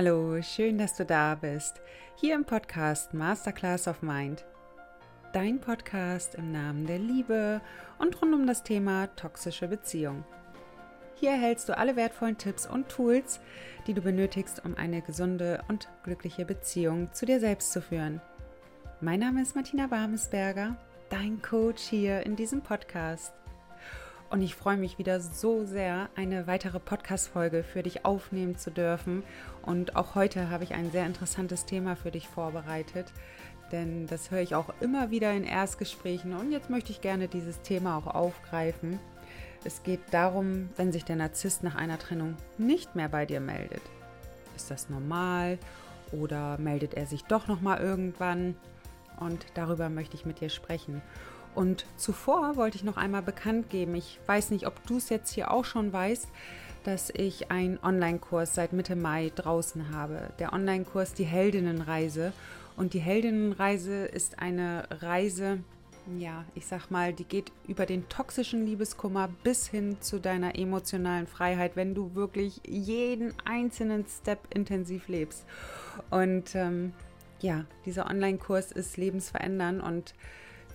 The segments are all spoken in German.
Hallo, schön, dass du da bist. Hier im Podcast Masterclass of Mind. Dein Podcast im Namen der Liebe und rund um das Thema toxische Beziehung. Hier erhältst du alle wertvollen Tipps und Tools, die du benötigst, um eine gesunde und glückliche Beziehung zu dir selbst zu führen. Mein Name ist Martina Warmesberger, dein Coach hier in diesem Podcast. Und ich freue mich wieder so sehr, eine weitere Podcast-Folge für dich aufnehmen zu dürfen. Und auch heute habe ich ein sehr interessantes Thema für dich vorbereitet, denn das höre ich auch immer wieder in Erstgesprächen. Und jetzt möchte ich gerne dieses Thema auch aufgreifen. Es geht darum, wenn sich der Narzisst nach einer Trennung nicht mehr bei dir meldet. Ist das normal oder meldet er sich doch noch mal irgendwann? Und darüber möchte ich mit dir sprechen. Und zuvor wollte ich noch einmal bekannt geben, ich weiß nicht, ob du es jetzt hier auch schon weißt, dass ich einen Online-Kurs seit Mitte Mai draußen habe. Der Online-Kurs Die Heldinnenreise. Und die Heldinnenreise ist eine Reise, ja, ich sag mal, die geht über den toxischen Liebeskummer bis hin zu deiner emotionalen Freiheit, wenn du wirklich jeden einzelnen Step intensiv lebst. Und ähm, ja, dieser Online-Kurs ist lebensverändernd und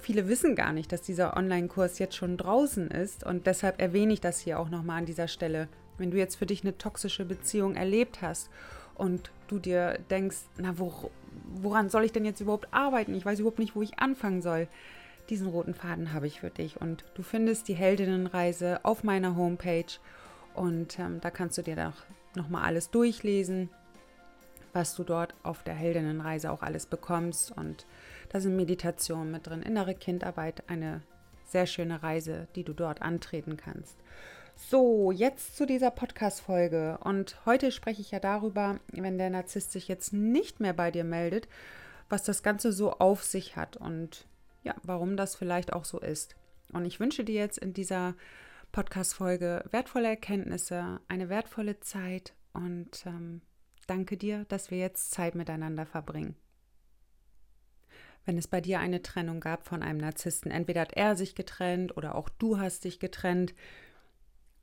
viele wissen gar nicht, dass dieser Online-Kurs jetzt schon draußen ist und deshalb erwähne ich das hier auch nochmal an dieser Stelle. Wenn du jetzt für dich eine toxische Beziehung erlebt hast und du dir denkst, na, wo, woran soll ich denn jetzt überhaupt arbeiten? Ich weiß überhaupt nicht, wo ich anfangen soll. Diesen roten Faden habe ich für dich und du findest die Heldinnenreise auf meiner Homepage und ähm, da kannst du dir noch, noch mal alles durchlesen, was du dort auf der Heldinnenreise auch alles bekommst und da sind Meditationen mit drin, innere Kindarbeit, eine sehr schöne Reise, die du dort antreten kannst. So, jetzt zu dieser Podcast-Folge. Und heute spreche ich ja darüber, wenn der Narzisst sich jetzt nicht mehr bei dir meldet, was das Ganze so auf sich hat und ja, warum das vielleicht auch so ist. Und ich wünsche dir jetzt in dieser Podcast-Folge wertvolle Erkenntnisse, eine wertvolle Zeit und ähm, danke dir, dass wir jetzt Zeit miteinander verbringen wenn es bei dir eine Trennung gab von einem Narzissten. Entweder hat er sich getrennt oder auch du hast dich getrennt.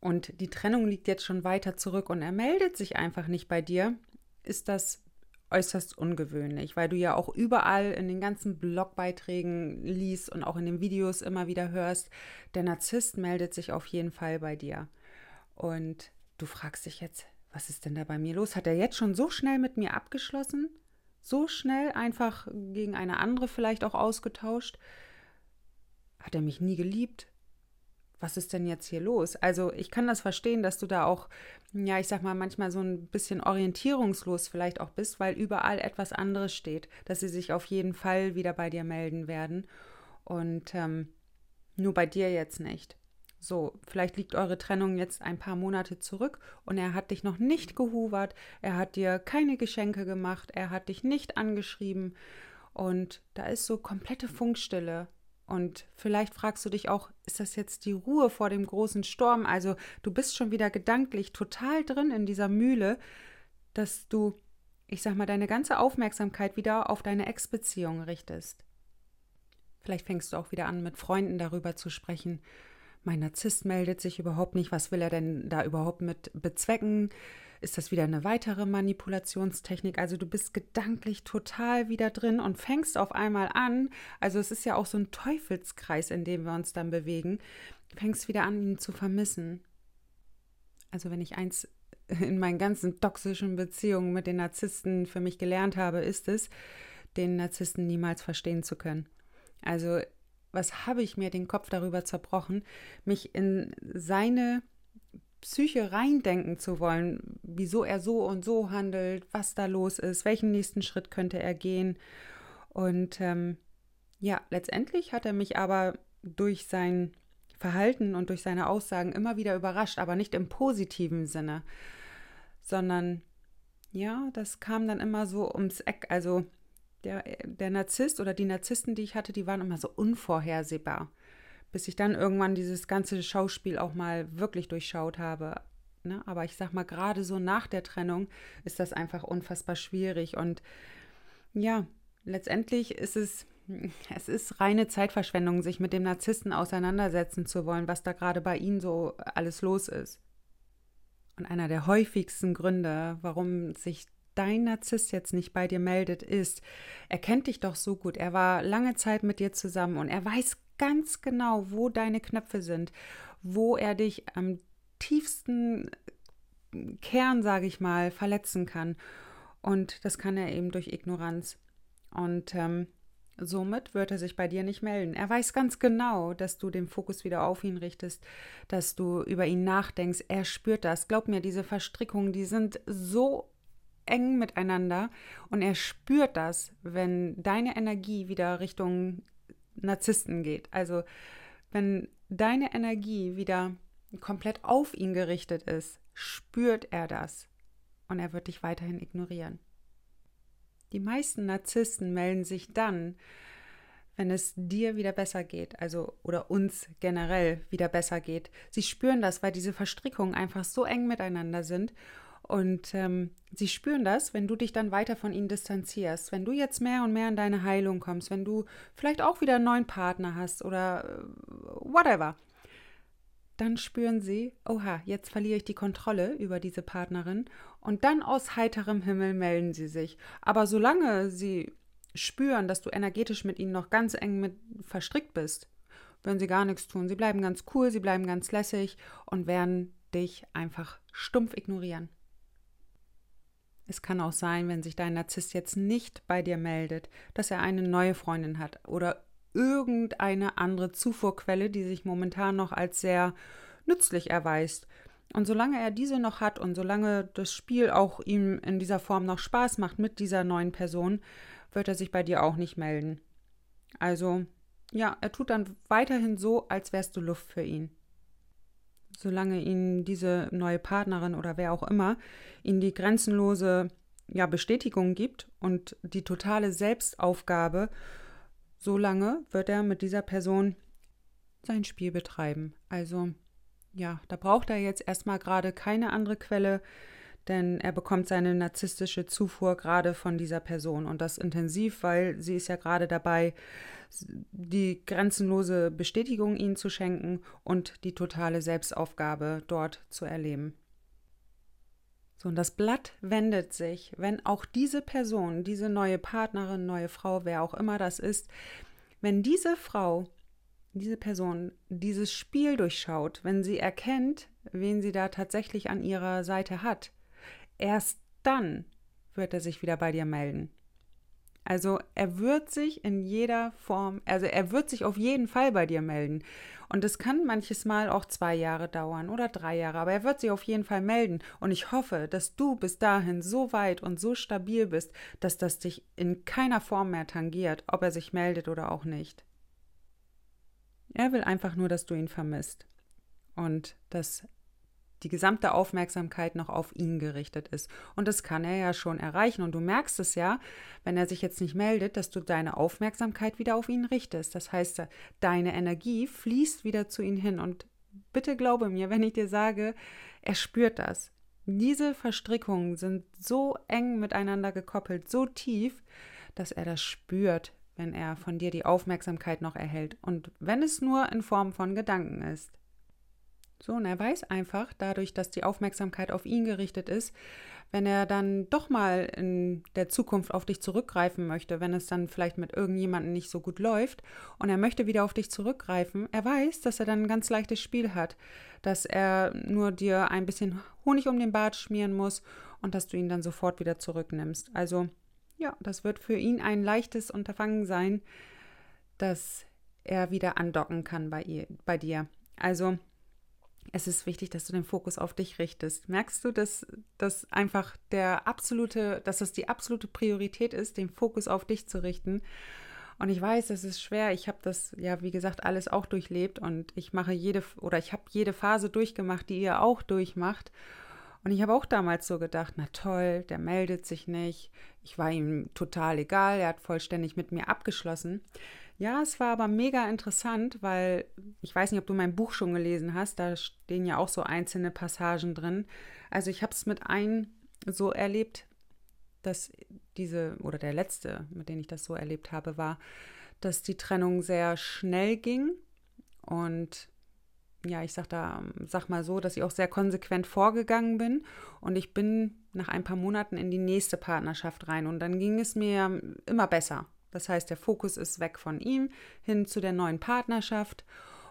Und die Trennung liegt jetzt schon weiter zurück und er meldet sich einfach nicht bei dir, ist das äußerst ungewöhnlich, weil du ja auch überall in den ganzen Blogbeiträgen liest und auch in den Videos immer wieder hörst, der Narzisst meldet sich auf jeden Fall bei dir. Und du fragst dich jetzt, was ist denn da bei mir los? Hat er jetzt schon so schnell mit mir abgeschlossen? So schnell einfach gegen eine andere vielleicht auch ausgetauscht? Hat er mich nie geliebt? Was ist denn jetzt hier los? Also ich kann das verstehen, dass du da auch, ja, ich sag mal, manchmal so ein bisschen orientierungslos vielleicht auch bist, weil überall etwas anderes steht, dass sie sich auf jeden Fall wieder bei dir melden werden. Und ähm, nur bei dir jetzt nicht. So, vielleicht liegt eure Trennung jetzt ein paar Monate zurück und er hat dich noch nicht gehuvert, er hat dir keine Geschenke gemacht, er hat dich nicht angeschrieben und da ist so komplette Funkstille. Und vielleicht fragst du dich auch, ist das jetzt die Ruhe vor dem großen Sturm? Also du bist schon wieder gedanklich total drin in dieser Mühle, dass du, ich sag mal, deine ganze Aufmerksamkeit wieder auf deine Ex-Beziehung richtest. Vielleicht fängst du auch wieder an, mit Freunden darüber zu sprechen mein Narzisst meldet sich überhaupt nicht, was will er denn da überhaupt mit bezwecken? Ist das wieder eine weitere Manipulationstechnik? Also du bist gedanklich total wieder drin und fängst auf einmal an, also es ist ja auch so ein Teufelskreis, in dem wir uns dann bewegen, fängst wieder an, ihn zu vermissen. Also wenn ich eins in meinen ganzen toxischen Beziehungen mit den Narzissten für mich gelernt habe, ist es, den Narzissten niemals verstehen zu können. Also was habe ich mir den Kopf darüber zerbrochen, mich in seine Psyche reindenken zu wollen, wieso er so und so handelt, was da los ist, welchen nächsten Schritt könnte er gehen. Und ähm, ja, letztendlich hat er mich aber durch sein Verhalten und durch seine Aussagen immer wieder überrascht, aber nicht im positiven Sinne, sondern ja, das kam dann immer so ums Eck. Also der, der Narzisst oder die Narzissten, die ich hatte, die waren immer so unvorhersehbar. Bis ich dann irgendwann dieses ganze Schauspiel auch mal wirklich durchschaut habe. Ne? Aber ich sag mal, gerade so nach der Trennung ist das einfach unfassbar schwierig. Und ja, letztendlich ist es, es ist reine Zeitverschwendung, sich mit dem Narzissten auseinandersetzen zu wollen, was da gerade bei ihnen so alles los ist. Und einer der häufigsten Gründe, warum sich dein Narzisst jetzt nicht bei dir meldet, ist, er kennt dich doch so gut, er war lange Zeit mit dir zusammen und er weiß ganz genau, wo deine Knöpfe sind, wo er dich am tiefsten Kern, sage ich mal, verletzen kann. Und das kann er eben durch Ignoranz. Und ähm, somit wird er sich bei dir nicht melden. Er weiß ganz genau, dass du den Fokus wieder auf ihn richtest, dass du über ihn nachdenkst. Er spürt das. Glaub mir, diese Verstrickungen, die sind so eng miteinander und er spürt das, wenn deine Energie wieder Richtung Narzissten geht. Also wenn deine Energie wieder komplett auf ihn gerichtet ist, spürt er das und er wird dich weiterhin ignorieren. Die meisten Narzissten melden sich dann, wenn es dir wieder besser geht, also oder uns generell wieder besser geht. Sie spüren das, weil diese Verstrickungen einfach so eng miteinander sind und ähm, sie spüren das, wenn du dich dann weiter von ihnen distanzierst, wenn du jetzt mehr und mehr in deine Heilung kommst, wenn du vielleicht auch wieder einen neuen Partner hast oder äh, whatever. Dann spüren sie, oha, jetzt verliere ich die Kontrolle über diese Partnerin und dann aus heiterem Himmel melden sie sich. Aber solange sie spüren, dass du energetisch mit ihnen noch ganz eng mit verstrickt bist, werden sie gar nichts tun. Sie bleiben ganz cool, sie bleiben ganz lässig und werden dich einfach stumpf ignorieren. Es kann auch sein, wenn sich dein Narzisst jetzt nicht bei dir meldet, dass er eine neue Freundin hat oder irgendeine andere Zufuhrquelle, die sich momentan noch als sehr nützlich erweist. Und solange er diese noch hat und solange das Spiel auch ihm in dieser Form noch Spaß macht mit dieser neuen Person, wird er sich bei dir auch nicht melden. Also, ja, er tut dann weiterhin so, als wärst du Luft für ihn solange ihnen diese neue Partnerin oder wer auch immer ihnen die grenzenlose ja, Bestätigung gibt und die totale Selbstaufgabe, solange wird er mit dieser Person sein Spiel betreiben. Also ja, da braucht er jetzt erstmal gerade keine andere Quelle, denn er bekommt seine narzisstische Zufuhr gerade von dieser Person und das intensiv, weil sie ist ja gerade dabei, die grenzenlose Bestätigung ihnen zu schenken und die totale Selbstaufgabe dort zu erleben. So, und das Blatt wendet sich, wenn auch diese Person, diese neue Partnerin, neue Frau, wer auch immer das ist, wenn diese Frau, diese Person dieses Spiel durchschaut, wenn sie erkennt, wen sie da tatsächlich an ihrer Seite hat, erst dann wird er sich wieder bei dir melden. Also er wird sich in jeder Form, also er wird sich auf jeden Fall bei dir melden. Und es kann manches Mal auch zwei Jahre dauern oder drei Jahre, aber er wird sich auf jeden Fall melden. Und ich hoffe, dass du bis dahin so weit und so stabil bist, dass das dich in keiner Form mehr tangiert, ob er sich meldet oder auch nicht. Er will einfach nur, dass du ihn vermisst und dass die gesamte Aufmerksamkeit noch auf ihn gerichtet ist. Und das kann er ja schon erreichen. Und du merkst es ja, wenn er sich jetzt nicht meldet, dass du deine Aufmerksamkeit wieder auf ihn richtest. Das heißt, deine Energie fließt wieder zu ihm hin. Und bitte glaube mir, wenn ich dir sage, er spürt das. Diese Verstrickungen sind so eng miteinander gekoppelt, so tief, dass er das spürt, wenn er von dir die Aufmerksamkeit noch erhält. Und wenn es nur in Form von Gedanken ist. So, und er weiß einfach, dadurch, dass die Aufmerksamkeit auf ihn gerichtet ist, wenn er dann doch mal in der Zukunft auf dich zurückgreifen möchte, wenn es dann vielleicht mit irgendjemandem nicht so gut läuft und er möchte wieder auf dich zurückgreifen, er weiß, dass er dann ein ganz leichtes Spiel hat, dass er nur dir ein bisschen Honig um den Bart schmieren muss und dass du ihn dann sofort wieder zurücknimmst. Also ja, das wird für ihn ein leichtes Unterfangen sein, dass er wieder andocken kann bei, ihr, bei dir. Also es ist wichtig, dass du den Fokus auf dich richtest. Merkst du, dass das einfach der absolute, dass das die absolute Priorität ist, den Fokus auf dich zu richten? Und ich weiß, es ist schwer. Ich habe das ja, wie gesagt, alles auch durchlebt und ich mache jede oder ich habe jede Phase durchgemacht, die ihr auch durchmacht. Und ich habe auch damals so gedacht, na toll, der meldet sich nicht. Ich war ihm total egal, er hat vollständig mit mir abgeschlossen. Ja, es war aber mega interessant, weil ich weiß nicht, ob du mein Buch schon gelesen hast, da stehen ja auch so einzelne Passagen drin. Also ich habe es mit einem so erlebt, dass diese, oder der letzte, mit dem ich das so erlebt habe, war, dass die Trennung sehr schnell ging und ja, ich sag da, sag mal so, dass ich auch sehr konsequent vorgegangen bin und ich bin nach ein paar Monaten in die nächste Partnerschaft rein und dann ging es mir immer besser. Das heißt, der Fokus ist weg von ihm hin zu der neuen Partnerschaft.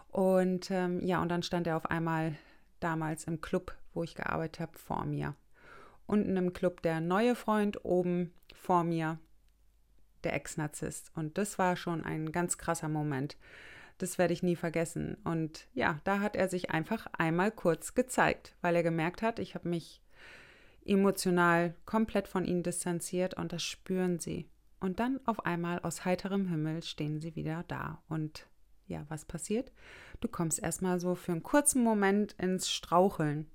Und ähm, ja, und dann stand er auf einmal damals im Club, wo ich gearbeitet habe, vor mir. Unten im Club der neue Freund, oben vor mir der Ex-Narzisst. Und das war schon ein ganz krasser Moment. Das werde ich nie vergessen. Und ja, da hat er sich einfach einmal kurz gezeigt, weil er gemerkt hat, ich habe mich emotional komplett von ihnen distanziert und das spüren sie. Und dann auf einmal aus heiterem Himmel stehen sie wieder da. Und ja, was passiert? Du kommst erstmal so für einen kurzen Moment ins Straucheln.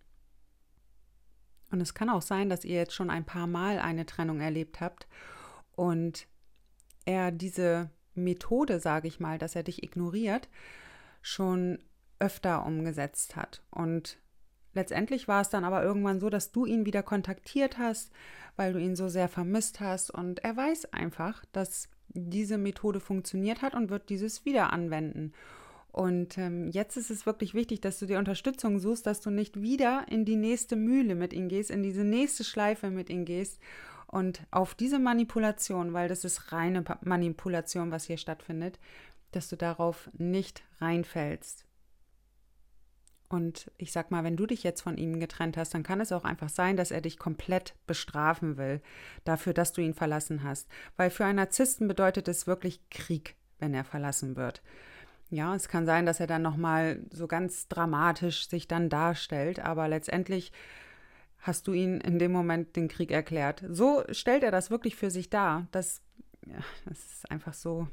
Und es kann auch sein, dass ihr jetzt schon ein paar Mal eine Trennung erlebt habt und er diese Methode, sage ich mal, dass er dich ignoriert, schon öfter umgesetzt hat. Und letztendlich war es dann aber irgendwann so, dass du ihn wieder kontaktiert hast, weil du ihn so sehr vermisst hast. Und er weiß einfach, dass diese Methode funktioniert hat und wird dieses wieder anwenden. Und ähm, jetzt ist es wirklich wichtig, dass du dir Unterstützung suchst, dass du nicht wieder in die nächste Mühle mit ihm gehst, in diese nächste Schleife mit ihm gehst und auf diese Manipulation, weil das ist reine Manipulation, was hier stattfindet, dass du darauf nicht reinfällst. Und ich sag mal, wenn du dich jetzt von ihm getrennt hast, dann kann es auch einfach sein, dass er dich komplett bestrafen will dafür, dass du ihn verlassen hast. Weil für einen Narzissten bedeutet es wirklich Krieg, wenn er verlassen wird. Ja, es kann sein, dass er dann nochmal so ganz dramatisch sich dann darstellt, aber letztendlich hast du ihn in dem Moment den Krieg erklärt. So stellt er das wirklich für sich dar. Das, ja, das ist einfach so,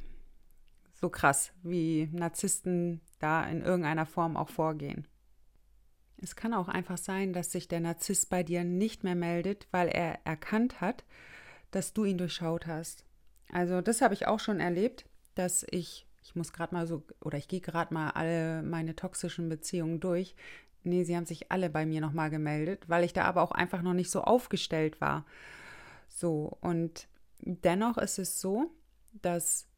so krass, wie Narzissten da in irgendeiner Form auch vorgehen. Es kann auch einfach sein, dass sich der Narzisst bei dir nicht mehr meldet, weil er erkannt hat, dass du ihn durchschaut hast. Also das habe ich auch schon erlebt, dass ich, ich muss gerade mal so, oder ich gehe gerade mal alle meine toxischen Beziehungen durch, Nee, sie haben sich alle bei mir nochmal gemeldet, weil ich da aber auch einfach noch nicht so aufgestellt war. So, und dennoch ist es so, dass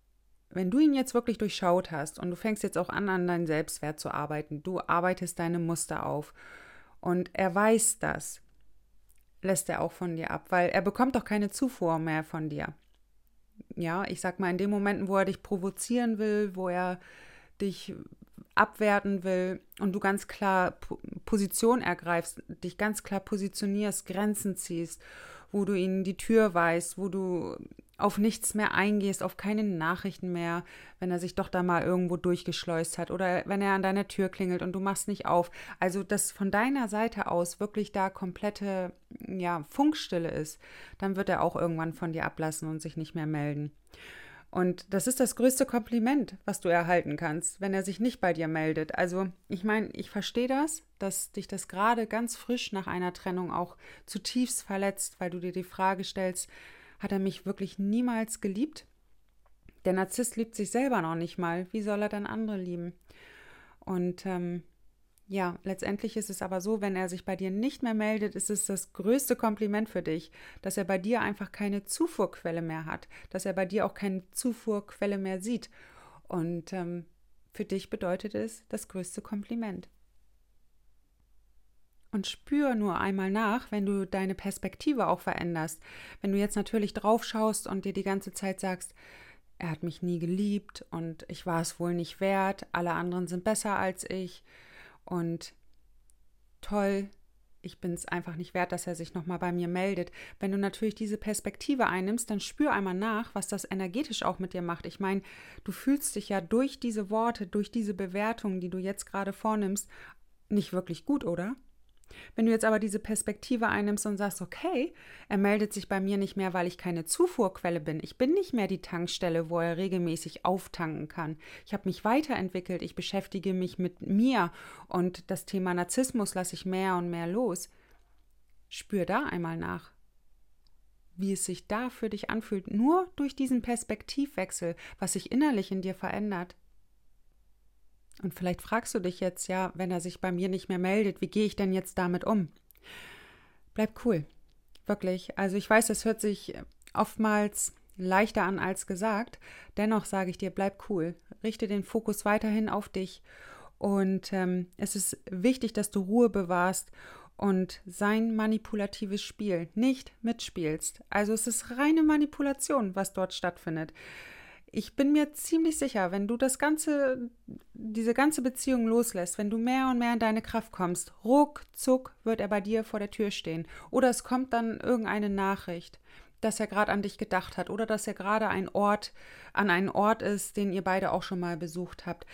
wenn du ihn jetzt wirklich durchschaut hast und du fängst jetzt auch an, an deinen Selbstwert zu arbeiten, du arbeitest deine Muster auf und er weiß das, lässt er auch von dir ab, weil er bekommt doch keine Zufuhr mehr von dir. Ja, ich sag mal, in den Momenten, wo er dich provozieren will, wo er dich abwerten will und du ganz klar Position ergreifst, dich ganz klar positionierst, Grenzen ziehst, wo du ihnen die Tür weist, wo du auf nichts mehr eingehst, auf keine Nachrichten mehr, wenn er sich doch da mal irgendwo durchgeschleust hat oder wenn er an deiner Tür klingelt und du machst nicht auf. Also, dass von deiner Seite aus wirklich da komplette ja, Funkstille ist, dann wird er auch irgendwann von dir ablassen und sich nicht mehr melden. Und das ist das größte Kompliment, was du erhalten kannst, wenn er sich nicht bei dir meldet. Also, ich meine, ich verstehe das, dass dich das gerade ganz frisch nach einer Trennung auch zutiefst verletzt, weil du dir die Frage stellst, hat er mich wirklich niemals geliebt? Der Narzisst liebt sich selber noch nicht mal. Wie soll er dann andere lieben? Und ähm, ja, letztendlich ist es aber so, wenn er sich bei dir nicht mehr meldet, ist es das größte Kompliment für dich, dass er bei dir einfach keine Zufuhrquelle mehr hat, dass er bei dir auch keine Zufuhrquelle mehr sieht. Und ähm, für dich bedeutet es das größte Kompliment. Und spür nur einmal nach, wenn du deine Perspektive auch veränderst. Wenn du jetzt natürlich drauf schaust und dir die ganze Zeit sagst, er hat mich nie geliebt und ich war es wohl nicht wert, alle anderen sind besser als ich und toll, ich bin es einfach nicht wert, dass er sich nochmal bei mir meldet. Wenn du natürlich diese Perspektive einnimmst, dann spür einmal nach, was das energetisch auch mit dir macht. Ich meine, du fühlst dich ja durch diese Worte, durch diese Bewertungen, die du jetzt gerade vornimmst, nicht wirklich gut, oder? Wenn du jetzt aber diese Perspektive einnimmst und sagst, okay, er meldet sich bei mir nicht mehr, weil ich keine Zufuhrquelle bin. Ich bin nicht mehr die Tankstelle, wo er regelmäßig auftanken kann. Ich habe mich weiterentwickelt, ich beschäftige mich mit mir und das Thema Narzissmus lasse ich mehr und mehr los. Spür da einmal nach, wie es sich da für dich anfühlt, nur durch diesen Perspektivwechsel, was sich innerlich in dir verändert. Und vielleicht fragst du dich jetzt, ja, wenn er sich bei mir nicht mehr meldet, wie gehe ich denn jetzt damit um? Bleib cool. Wirklich. Also ich weiß, es hört sich oftmals leichter an als gesagt. Dennoch sage ich dir, bleib cool. Richte den Fokus weiterhin auf dich. Und ähm, es ist wichtig, dass du Ruhe bewahrst und sein manipulatives Spiel nicht mitspielst. Also es ist reine Manipulation, was dort stattfindet. Ich bin mir ziemlich sicher, wenn du das ganze, diese ganze Beziehung loslässt, wenn du mehr und mehr in deine Kraft kommst, ruckzuck wird er bei dir vor der Tür stehen. Oder es kommt dann irgendeine Nachricht, dass er gerade an dich gedacht hat oder dass er gerade ein Ort an einen Ort ist, den ihr beide auch schon mal besucht habt.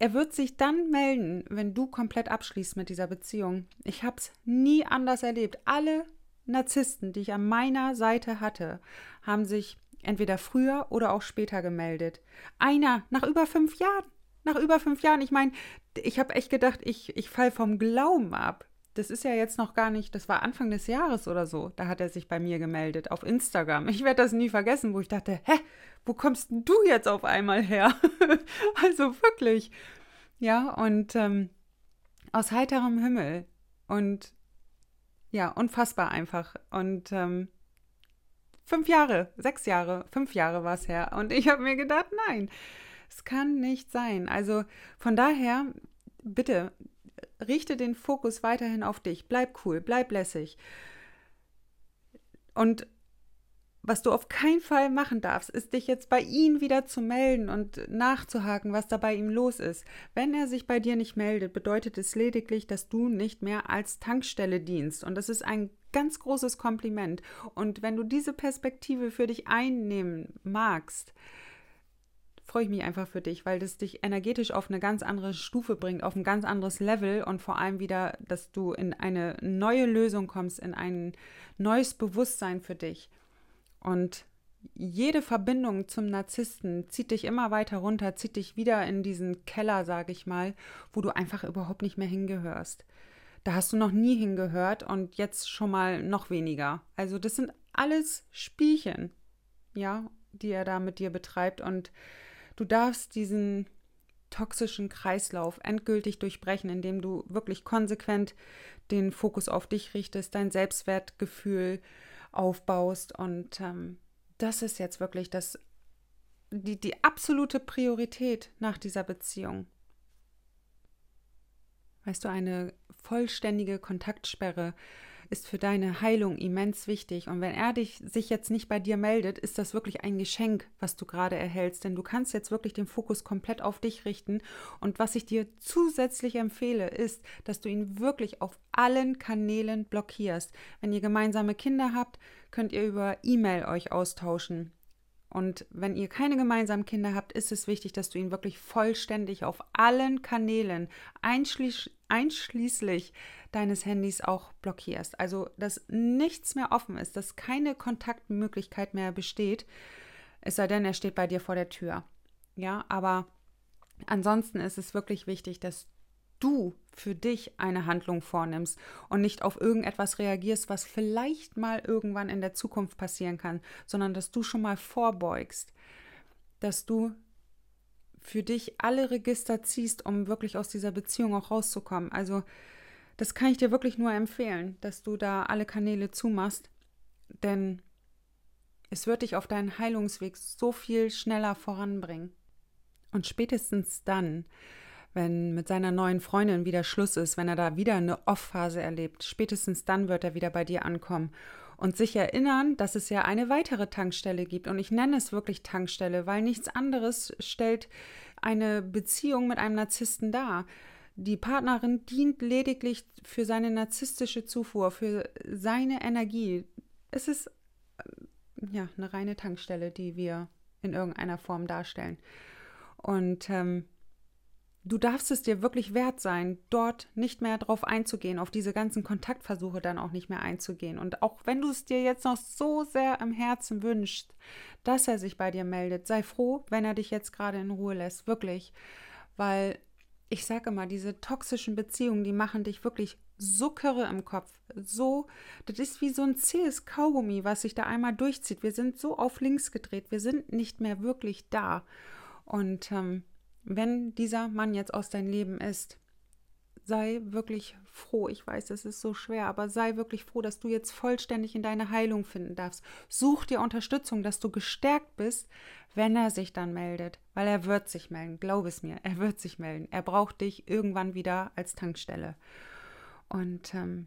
Er wird sich dann melden, wenn du komplett abschließt mit dieser Beziehung. Ich habe es nie anders erlebt. Alle Narzissten, die ich an meiner Seite hatte, haben sich entweder früher oder auch später gemeldet. Einer nach über fünf Jahren. Nach über fünf Jahren. Ich meine, ich habe echt gedacht, ich, ich fall vom Glauben ab. Das ist ja jetzt noch gar nicht, das war Anfang des Jahres oder so. Da hat er sich bei mir gemeldet auf Instagram. Ich werde das nie vergessen, wo ich dachte, hä, wo kommst du jetzt auf einmal her? also wirklich. Ja, und ähm, aus heiterem Himmel. Und ja, unfassbar einfach. Und ähm, fünf Jahre, sechs Jahre, fünf Jahre war es her. Und ich habe mir gedacht, nein, es kann nicht sein. Also von daher, bitte, richte den Fokus weiterhin auf dich. Bleib cool, bleib lässig. Und was du auf keinen Fall machen darfst, ist dich jetzt bei ihm wieder zu melden und nachzuhaken, was da bei ihm los ist. Wenn er sich bei dir nicht meldet, bedeutet es lediglich, dass du nicht mehr als Tankstelle dienst. Und das ist ein ganz großes Kompliment. Und wenn du diese Perspektive für dich einnehmen magst, freue ich mich einfach für dich, weil das dich energetisch auf eine ganz andere Stufe bringt, auf ein ganz anderes Level und vor allem wieder, dass du in eine neue Lösung kommst, in ein neues Bewusstsein für dich. Und jede Verbindung zum Narzissten zieht dich immer weiter runter, zieht dich wieder in diesen Keller, sage ich mal, wo du einfach überhaupt nicht mehr hingehörst. Da hast du noch nie hingehört und jetzt schon mal noch weniger. Also das sind alles Spielchen, ja, die er da mit dir betreibt und du darfst diesen toxischen Kreislauf endgültig durchbrechen, indem du wirklich konsequent den Fokus auf dich richtest, dein Selbstwertgefühl aufbaust. Und ähm, das ist jetzt wirklich das, die, die absolute Priorität nach dieser Beziehung. Weißt du, eine vollständige Kontaktsperre ist für deine Heilung immens wichtig. Und wenn er dich sich jetzt nicht bei dir meldet, ist das wirklich ein Geschenk, was du gerade erhältst. Denn du kannst jetzt wirklich den Fokus komplett auf dich richten. Und was ich dir zusätzlich empfehle, ist, dass du ihn wirklich auf allen Kanälen blockierst. Wenn ihr gemeinsame Kinder habt, könnt ihr über E-Mail euch austauschen. Und wenn ihr keine gemeinsamen Kinder habt, ist es wichtig, dass du ihn wirklich vollständig auf allen Kanälen, einschließlich, einschließlich deines Handys auch blockierst. Also, dass nichts mehr offen ist, dass keine Kontaktmöglichkeit mehr besteht, es sei denn, er steht bei dir vor der Tür. Ja, aber ansonsten ist es wirklich wichtig, dass du für dich eine Handlung vornimmst und nicht auf irgendetwas reagierst, was vielleicht mal irgendwann in der Zukunft passieren kann, sondern dass du schon mal vorbeugst, dass du für dich alle Register ziehst, um wirklich aus dieser Beziehung auch rauszukommen. Also das kann ich dir wirklich nur empfehlen, dass du da alle Kanäle zumachst, denn es wird dich auf deinen Heilungsweg so viel schneller voranbringen. Und spätestens dann, wenn mit seiner neuen Freundin wieder Schluss ist, wenn er da wieder eine Off-Phase erlebt, spätestens dann wird er wieder bei dir ankommen und sich erinnern, dass es ja eine weitere Tankstelle gibt. Und ich nenne es wirklich Tankstelle, weil nichts anderes stellt eine Beziehung mit einem Narzissten dar. Die Partnerin dient lediglich für seine narzisstische Zufuhr, für seine Energie. Es ist äh, ja eine reine Tankstelle, die wir in irgendeiner Form darstellen. Und ähm, du darfst es dir wirklich wert sein, dort nicht mehr drauf einzugehen, auf diese ganzen Kontaktversuche dann auch nicht mehr einzugehen. Und auch wenn du es dir jetzt noch so sehr im Herzen wünschst, dass er sich bei dir meldet, sei froh, wenn er dich jetzt gerade in Ruhe lässt, wirklich. Weil ich sage immer, diese toxischen Beziehungen, die machen dich wirklich so kirre im Kopf. So, das ist wie so ein zähes Kaugummi, was sich da einmal durchzieht. Wir sind so auf links gedreht, wir sind nicht mehr wirklich da. Und ähm, wenn dieser Mann jetzt aus deinem Leben ist, sei wirklich froh. Ich weiß, es ist so schwer, aber sei wirklich froh, dass du jetzt vollständig in deine Heilung finden darfst. Such dir Unterstützung, dass du gestärkt bist, wenn er sich dann meldet, weil er wird sich melden, glaub es mir, er wird sich melden. Er braucht dich irgendwann wieder als Tankstelle. Und ähm,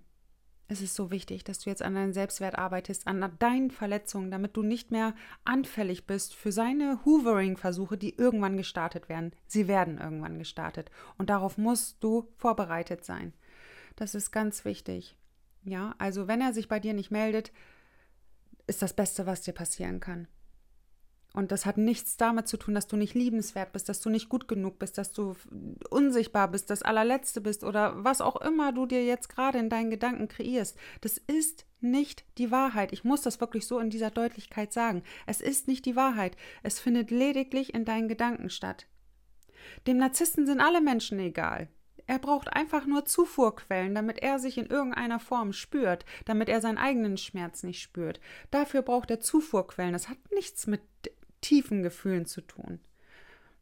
es ist so wichtig, dass du jetzt an deinem Selbstwert arbeitest, an deinen Verletzungen, damit du nicht mehr anfällig bist für seine Hoovering-Versuche, die irgendwann gestartet werden. Sie werden irgendwann gestartet. Und darauf musst du vorbereitet sein. Das ist ganz wichtig. Ja, also wenn er sich bei dir nicht meldet, ist das Beste, was dir passieren kann. Und das hat nichts damit zu tun, dass du nicht liebenswert bist, dass du nicht gut genug bist, dass du unsichtbar bist, das allerletzte bist oder was auch immer du dir jetzt gerade in deinen Gedanken kreierst. Das ist nicht die Wahrheit. Ich muss das wirklich so in dieser Deutlichkeit sagen. Es ist nicht die Wahrheit. Es findet lediglich in deinen Gedanken statt. Dem Narzissten sind alle Menschen egal. Er braucht einfach nur Zufuhrquellen, damit er sich in irgendeiner Form spürt, damit er seinen eigenen Schmerz nicht spürt. Dafür braucht er Zufuhrquellen. Das hat nichts mit tiefen Gefühlen zu tun.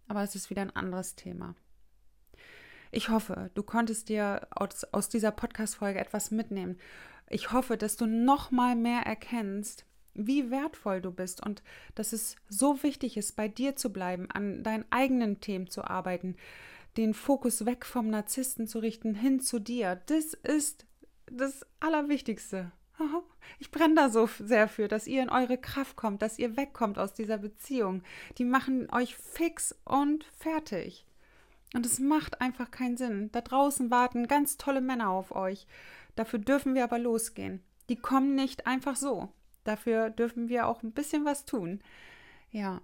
Aber es ist wieder ein anderes Thema. Ich hoffe, du konntest dir aus, aus dieser Podcast-Folge etwas mitnehmen. Ich hoffe, dass du noch mal mehr erkennst, wie wertvoll du bist und dass es so wichtig ist, bei dir zu bleiben, an deinen eigenen Themen zu arbeiten, den Fokus weg vom Narzissten zu richten, hin zu dir. Das ist das Allerwichtigste. Ich brenne da so sehr für, dass ihr in eure Kraft kommt, dass ihr wegkommt aus dieser Beziehung. Die machen euch fix und fertig. Und es macht einfach keinen Sinn. Da draußen warten ganz tolle Männer auf euch. Dafür dürfen wir aber losgehen. Die kommen nicht einfach so. Dafür dürfen wir auch ein bisschen was tun. Ja,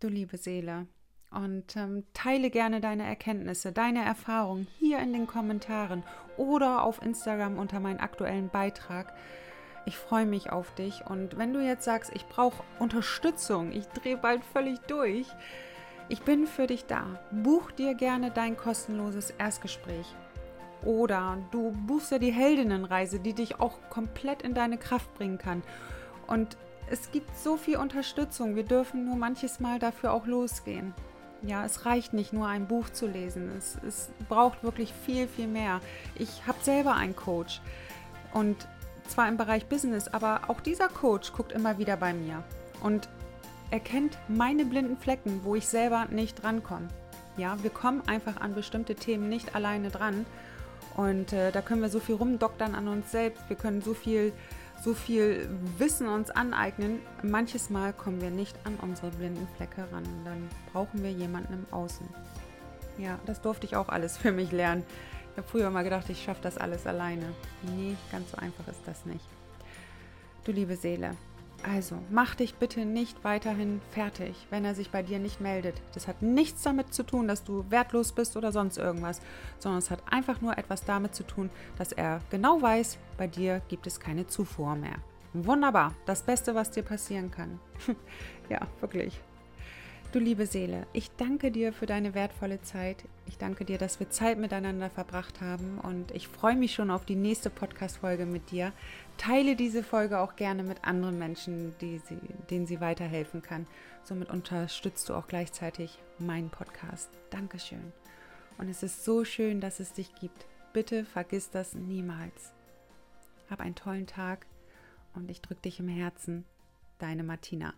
du liebe Seele. Und ähm, teile gerne deine Erkenntnisse, deine Erfahrungen hier in den Kommentaren oder auf Instagram unter meinen aktuellen Beitrag. Ich freue mich auf dich. Und wenn du jetzt sagst, ich brauche Unterstützung, ich drehe bald völlig durch, ich bin für dich da. Buch dir gerne dein kostenloses Erstgespräch. Oder du buchst ja die Heldinnenreise, die dich auch komplett in deine Kraft bringen kann. Und es gibt so viel Unterstützung. Wir dürfen nur manches Mal dafür auch losgehen. Ja, es reicht nicht nur ein Buch zu lesen. Es, es braucht wirklich viel, viel mehr. Ich habe selber einen Coach und zwar im Bereich Business, aber auch dieser Coach guckt immer wieder bei mir und erkennt meine blinden Flecken, wo ich selber nicht drankomme. Ja, wir kommen einfach an bestimmte Themen nicht alleine dran und äh, da können wir so viel rumdoktern an uns selbst. Wir können so viel so viel Wissen uns aneignen. Manches Mal kommen wir nicht an unsere blinden Flecke ran. Dann brauchen wir jemanden im Außen. Ja, das durfte ich auch alles für mich lernen. Ich habe früher mal gedacht, ich schaffe das alles alleine. Nee, ganz so einfach ist das nicht. Du liebe Seele, also, mach dich bitte nicht weiterhin fertig, wenn er sich bei dir nicht meldet. Das hat nichts damit zu tun, dass du wertlos bist oder sonst irgendwas, sondern es hat einfach nur etwas damit zu tun, dass er genau weiß, bei dir gibt es keine Zufuhr mehr. Wunderbar, das Beste, was dir passieren kann. ja, wirklich. Du liebe Seele, ich danke dir für deine wertvolle Zeit. Ich danke dir, dass wir Zeit miteinander verbracht haben und ich freue mich schon auf die nächste Podcast-Folge mit dir. Teile diese Folge auch gerne mit anderen Menschen, die sie, denen sie weiterhelfen kann. Somit unterstützt du auch gleichzeitig meinen Podcast. Dankeschön. Und es ist so schön, dass es dich gibt. Bitte vergiss das niemals. Hab einen tollen Tag und ich drücke dich im Herzen. Deine Martina.